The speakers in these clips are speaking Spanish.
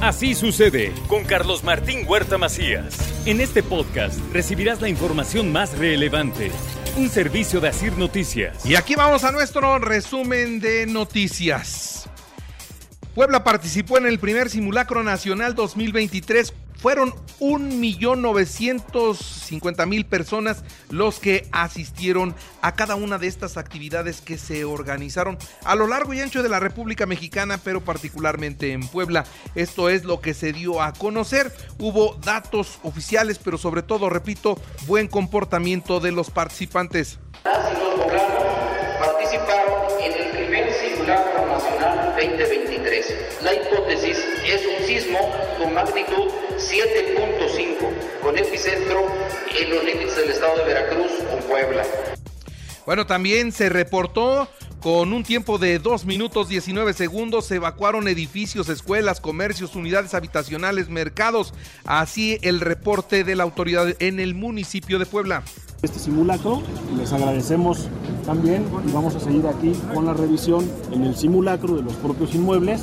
Así sucede con Carlos Martín Huerta Macías. En este podcast recibirás la información más relevante. Un servicio de Asir Noticias. Y aquí vamos a nuestro resumen de noticias. Puebla participó en el primer simulacro nacional 2023 fueron 1.950.000 personas los que asistieron a cada una de estas actividades que se organizaron a lo largo y ancho de la República Mexicana, pero particularmente en Puebla. Esto es lo que se dio a conocer. Hubo datos oficiales, pero sobre todo, repito, buen comportamiento de los participantes. Simulacro nacional 2023. La hipótesis es un sismo con magnitud 7.5, con epicentro en los límites del estado de Veracruz o Puebla. Bueno, también se reportó con un tiempo de 2 minutos 19 segundos se evacuaron edificios, escuelas, comercios, unidades habitacionales, mercados. Así el reporte de la autoridad en el municipio de Puebla este simulacro. Les agradecemos también y vamos a seguir aquí con la revisión en el simulacro de los propios inmuebles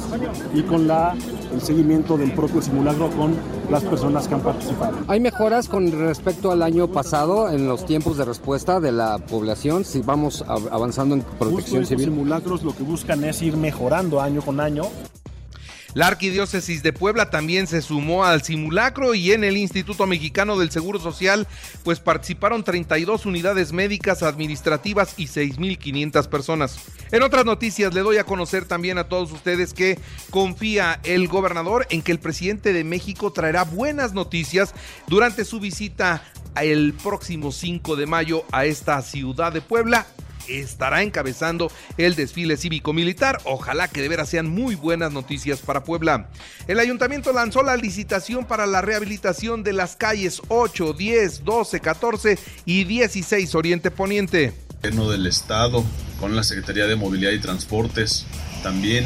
y con la, el seguimiento del propio simulacro con las personas que han participado. Hay mejoras con respecto al año pasado en los tiempos de respuesta de la población, si vamos avanzando en protección civil. Los simulacros lo que buscan es ir mejorando año con año la Arquidiócesis de Puebla también se sumó al simulacro y en el Instituto Mexicano del Seguro Social pues participaron 32 unidades médicas administrativas y 6.500 personas. En otras noticias le doy a conocer también a todos ustedes que confía el gobernador en que el presidente de México traerá buenas noticias durante su visita el próximo 5 de mayo a esta ciudad de Puebla estará encabezando el desfile cívico-militar. Ojalá que de veras sean muy buenas noticias para Puebla. El ayuntamiento lanzó la licitación para la rehabilitación de las calles 8, 10, 12, 14 y 16 Oriente Poniente. Del Estado, con la Secretaría de Movilidad y Transportes también.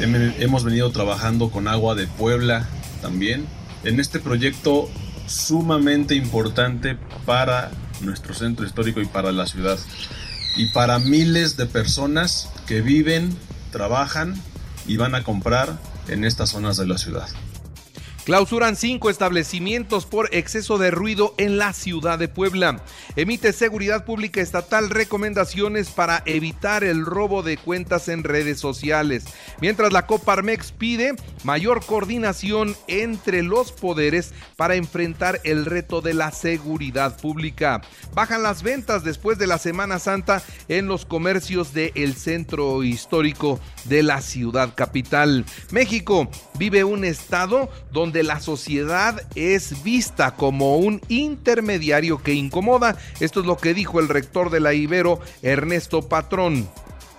Hemos venido trabajando con Agua de Puebla también en este proyecto sumamente importante para nuestro centro histórico y para la ciudad y para miles de personas que viven, trabajan y van a comprar en estas zonas de la ciudad. Clausuran cinco establecimientos por exceso de ruido en la ciudad de Puebla. Emite Seguridad Pública Estatal recomendaciones para evitar el robo de cuentas en redes sociales. Mientras la Coparmex pide mayor coordinación entre los poderes para enfrentar el reto de la seguridad pública. Bajan las ventas después de la Semana Santa en los comercios del centro histórico de la ciudad capital. México vive un estado donde la sociedad es vista como un intermediario que incomoda. Esto es lo que dijo el rector de la Ibero, Ernesto Patrón.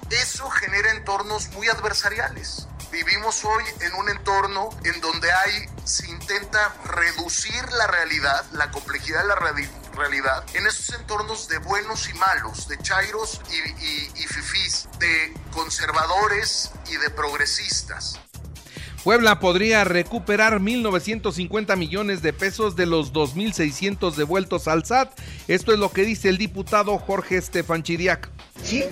Eso genera entornos muy adversariales. Vivimos hoy en un entorno en donde hay, se intenta reducir la realidad, la complejidad de la realidad, en esos entornos de buenos y malos, de chairos y, y fifís, de conservadores y de progresistas. Puebla podría recuperar 1.950 millones de pesos de los 2.600 devueltos al SAT. Esto es lo que dice el diputado Jorge Estefan Chiriac. Sí,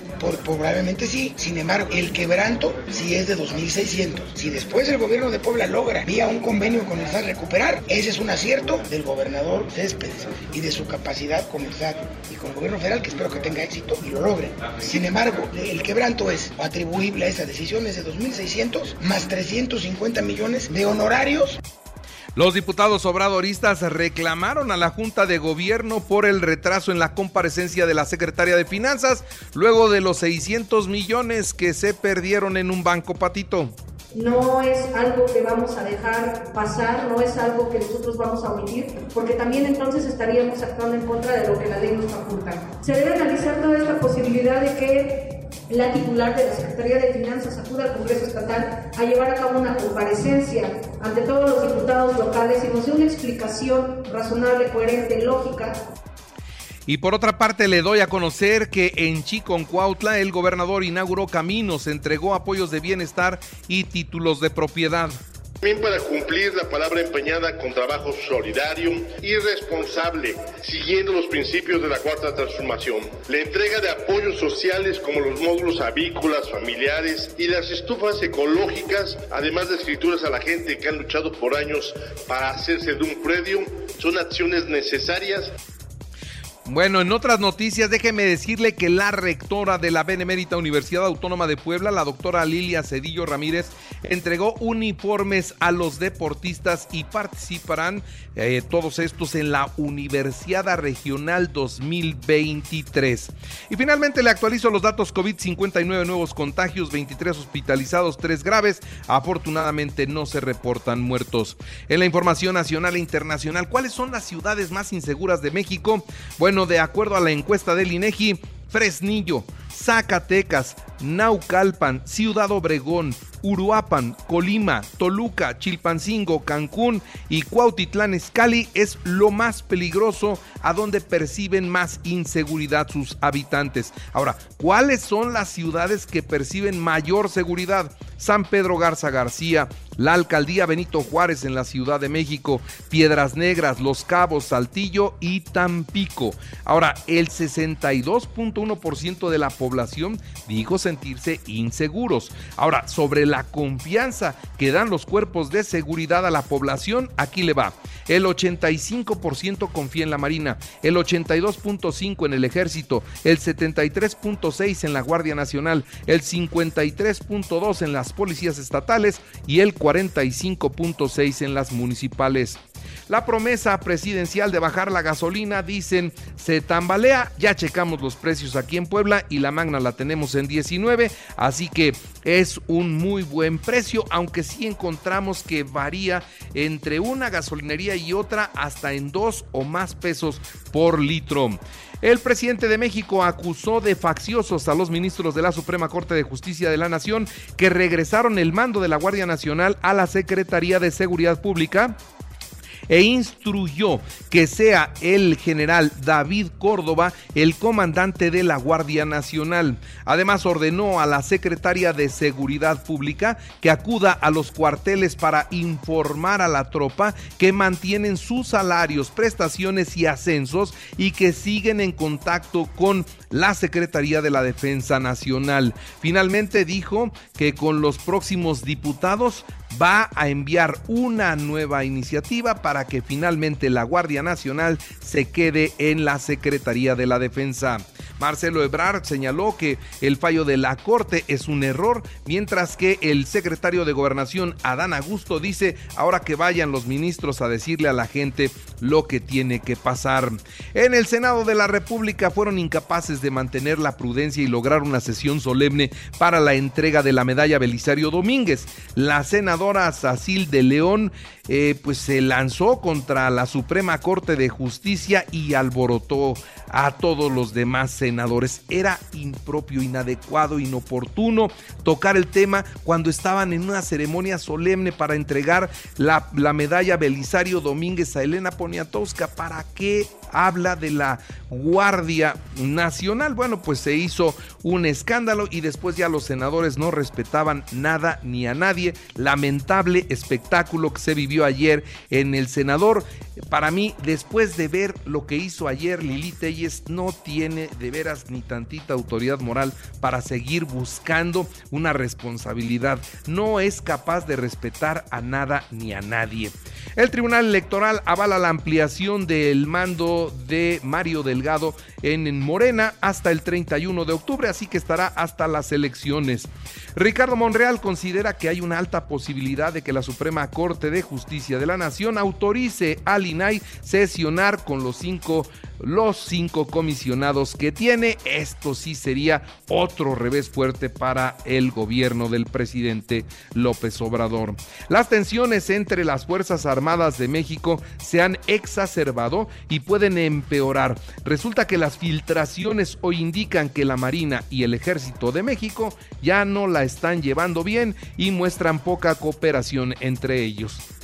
probablemente sí. Sin embargo, el quebranto sí es de 2.600. Si después el gobierno de Puebla logra, vía un convenio con el SAT, recuperar, ese es un acierto del gobernador Céspedes y de su capacidad con el SAT y con el gobierno federal, que espero que tenga éxito y lo logre. Sin embargo, el quebranto es atribuible a esa decisión, es de 2.600 más 350 millones de honorarios los diputados obradoristas reclamaron a la Junta de Gobierno por el retraso en la comparecencia de la secretaria de Finanzas luego de los 600 millones que se perdieron en un banco patito. No es algo que vamos a dejar pasar, no es algo que nosotros vamos a omitir, porque también entonces estaríamos actuando en contra de lo que la ley nos faculta. Se debe analizar toda esta posibilidad de que la titular de la Secretaría de Finanzas acude al Congreso Estatal a llevar a cabo una comparecencia ante todos los diputados locales y nos dé una explicación razonable, coherente, lógica y por otra parte le doy a conocer que en Chiconcuautla el gobernador inauguró caminos, entregó apoyos de bienestar y títulos de propiedad. También para cumplir la palabra empeñada con trabajo solidario y responsable, siguiendo los principios de la cuarta transformación. La entrega de apoyos sociales como los módulos avícolas, familiares y las estufas ecológicas, además de escrituras a la gente que han luchado por años para hacerse de un predio, son acciones necesarias bueno, en otras noticias, déjeme decirle que la rectora de la Benemérita Universidad Autónoma de Puebla, la doctora Lilia Cedillo Ramírez, entregó uniformes a los deportistas y participarán eh, todos estos en la Universidad Regional 2023. Y finalmente le actualizo los datos COVID, 59 nuevos contagios, 23 hospitalizados, 3 graves. Afortunadamente no se reportan muertos. En la información nacional e internacional, ¿cuáles son las ciudades más inseguras de México? Bueno, de acuerdo a la encuesta del INEGI, Fresnillo, Zacatecas, Naucalpan, Ciudad Obregón, Uruapan, Colima, Toluca, Chilpancingo, Cancún y Cuautitlán Escali es lo más peligroso a donde perciben más inseguridad sus habitantes. Ahora, ¿cuáles son las ciudades que perciben mayor seguridad? San Pedro Garza García, la alcaldía Benito Juárez en la Ciudad de México, Piedras Negras, Los Cabos, Saltillo y Tampico. Ahora, el 62.1% de la población dijo sentirse inseguros. Ahora, sobre la confianza que dan los cuerpos de seguridad a la población, aquí le va. El 85% confía en la Marina, el 82.5% en el Ejército, el 73.6% en la Guardia Nacional, el 53.2% en las policías estatales y el 45.6% en las municipales. La promesa presidencial de bajar la gasolina, dicen, se tambalea. Ya checamos los precios aquí en Puebla y la magna la tenemos en 19, así que es un muy buen precio, aunque sí encontramos que varía entre una gasolinería y otra hasta en dos o más pesos por litro. El presidente de México acusó de facciosos a los ministros de la Suprema Corte de Justicia de la Nación que regresaron el mando de la Guardia Nacional a la Secretaría de Seguridad Pública e instruyó que sea el general David Córdoba el comandante de la Guardia Nacional. Además ordenó a la secretaria de Seguridad Pública que acuda a los cuarteles para informar a la tropa que mantienen sus salarios, prestaciones y ascensos y que siguen en contacto con la Secretaría de la Defensa Nacional. Finalmente dijo que con los próximos diputados va a enviar una nueva iniciativa para que finalmente la Guardia Nacional se quede en la Secretaría de la Defensa. Marcelo Ebrard señaló que el fallo de la Corte es un error, mientras que el secretario de Gobernación, Adán Augusto, dice ahora que vayan los ministros a decirle a la gente lo que tiene que pasar. En el Senado de la República fueron incapaces de mantener la prudencia y lograr una sesión solemne para la entrega de la medalla Belisario Domínguez. La senadora Sacil de León eh, pues se lanzó contra la Suprema Corte de Justicia y alborotó a todos los demás senadores. Era impropio, inadecuado, inoportuno tocar el tema cuando estaban en una ceremonia solemne para entregar la, la medalla Belisario Domínguez a Elena Poniatowska. ¿Para qué habla de la Guardia Nacional. Bueno, pues se hizo un escándalo y después ya los senadores no respetaban nada ni a nadie. Lamentable espectáculo que se vivió ayer en el senador. Para mí, después de ver lo que hizo ayer Lili Telles, no tiene de veras ni tantita autoridad moral para seguir buscando una responsabilidad. No es capaz de respetar a nada ni a nadie. El Tribunal Electoral avala la ampliación del mando de Mario Delgado en Morena hasta el 31 de octubre, así que estará hasta las elecciones. Ricardo Monreal considera que hay una alta posibilidad de que la Suprema Corte de Justicia de la Nación autorice al INAI sesionar con los cinco los cinco comisionados que tiene. Esto sí sería otro revés fuerte para el gobierno del presidente López Obrador. Las tensiones entre las Fuerzas Armadas de México se han exacerbado y pueden empeorar. Resulta que las filtraciones hoy indican que la Marina y el Ejército de México ya no la están llevando bien y muestran poca cooperación entre ellos.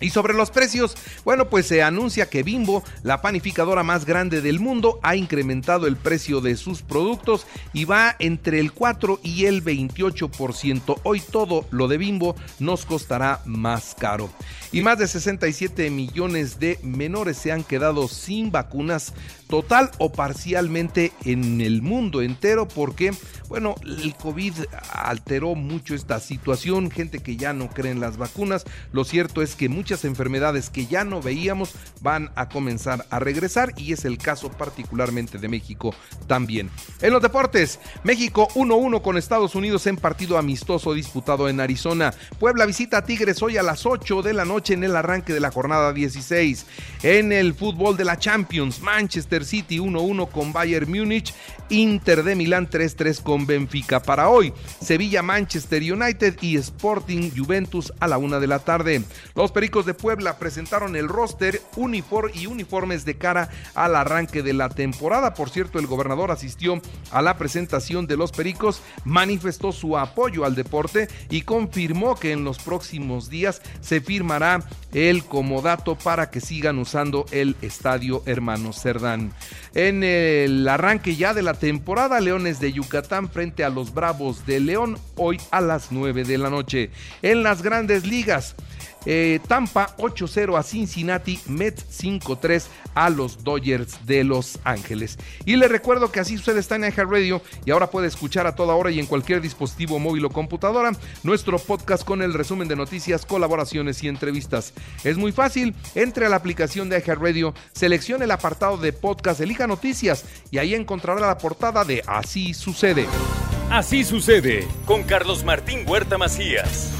Y sobre los precios, bueno, pues se anuncia que Bimbo, la panificadora más grande del mundo, ha incrementado el precio de sus productos y va entre el 4 y el 28%. Hoy todo lo de Bimbo nos costará más caro. Y más de 67 millones de menores se han quedado sin vacunas total o parcialmente en el mundo entero porque, bueno, el COVID alteró mucho esta situación, gente que ya no cree en las vacunas. Lo cierto es que muchas enfermedades que ya no veíamos van a comenzar a regresar y es el caso particularmente de México también. En los deportes, México 1-1 con Estados Unidos en partido amistoso disputado en Arizona. Puebla visita a Tigres hoy a las 8 de la noche en el arranque de la jornada 16. En el fútbol de la Champions, Manchester City 1-1 con Bayern Múnich, Inter de Milán 3-3 con Benfica. Para hoy, Sevilla Manchester United y Sporting Juventus a la una de la tarde. Los Pericos de Puebla presentaron el roster y uniformes de cara al arranque de la temporada. Por cierto, el gobernador asistió a la presentación de los Pericos, manifestó su apoyo al deporte y confirmó que en los próximos días se firmará el comodato para que sigan usando el estadio Hermano Cerdán. En el arranque ya de la temporada, Leones de Yucatán frente a los Bravos de León, hoy a las 9 de la noche. En las grandes ligas, eh, Tampa 8-0 a Cincinnati, Mets 5-3 a los Dodgers de Los Ángeles. Y le recuerdo que así sucede está en Radio y ahora puede escuchar a toda hora y en cualquier dispositivo móvil o computadora nuestro podcast con el resumen de noticias, colaboraciones y entrevistas. Es muy fácil, entre a la aplicación de Radio, seleccione el apartado de podcast, elija noticias y ahí encontrará la portada de Así sucede. Así sucede con Carlos Martín Huerta Macías.